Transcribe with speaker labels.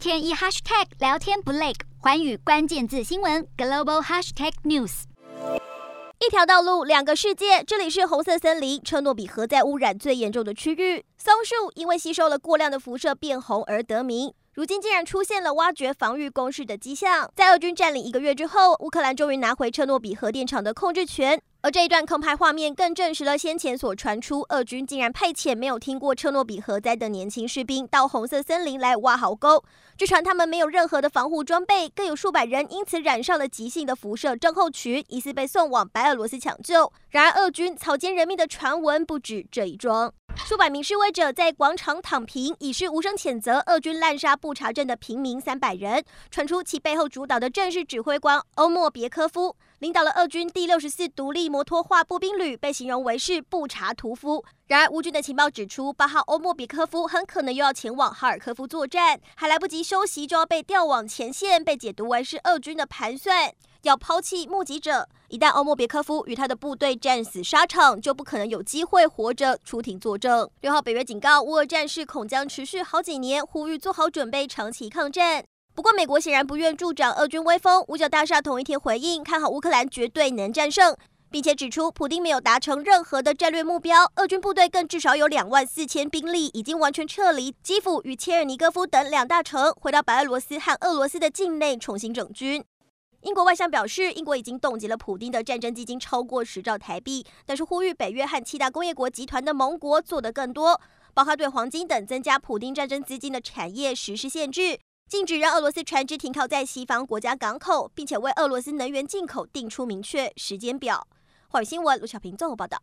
Speaker 1: 天一 hashtag 聊天不累，寰宇关键字新闻 global hashtag news。
Speaker 2: 一条道路，两个世界。这里是红色森林，车诺比核灾污染最严重的区域。松树因为吸收了过量的辐射变红而得名。如今竟然出现了挖掘防御工事的迹象。在俄军占领一个月之后，乌克兰终于拿回车诺比核电厂的控制权。而这一段空拍画面更证实了先前所传出，俄军竟然派遣没有听过车诺比核灾的年轻士兵到红色森林来挖壕沟。据传他们没有任何的防护装备，更有数百人因此染上了急性的辐射症候群，疑似被送往白俄罗斯抢救。然而，俄军草菅人命的传闻不止这一桩。数百名示威者在广场躺平，以示无声谴责俄军滥杀布查镇的平民三百人。传出其背后主导的正是指挥官欧莫别科夫，领导了俄军第六十四独立摩托化步兵旅，被形容为是布查屠夫。然而，乌军的情报指出，八号欧莫别科夫很可能又要前往哈尔科夫作战，还来不及休息就要被调往前线，被解读为是俄军的盘算，要抛弃目击者。一旦欧莫别科夫与他的部队战死沙场，就不可能有机会活着出庭作证。六号，北约警告乌俄战事恐将持续好几年，呼吁做好准备，长期抗战。不过，美国显然不愿助长俄军威风，五角大厦同一天回应，看好乌克兰绝对能战胜。并且指出，普丁没有达成任何的战略目标，俄军部队更至少有两万四千兵力已经完全撤离基辅与切尔尼戈夫等两大城，回到白俄罗斯和俄罗斯的境内重新整军。英国外相表示，英国已经冻结了普丁的战争基金超过十兆台币，但是呼吁北约和七大工业国集团的盟国做得更多，包括对黄金等增加普丁战争资金的产业实施限制，禁止让俄罗斯船只停靠在西方国家港口，并且为俄罗斯能源进口定出明确时间表。华语新闻，卢小平综合报道。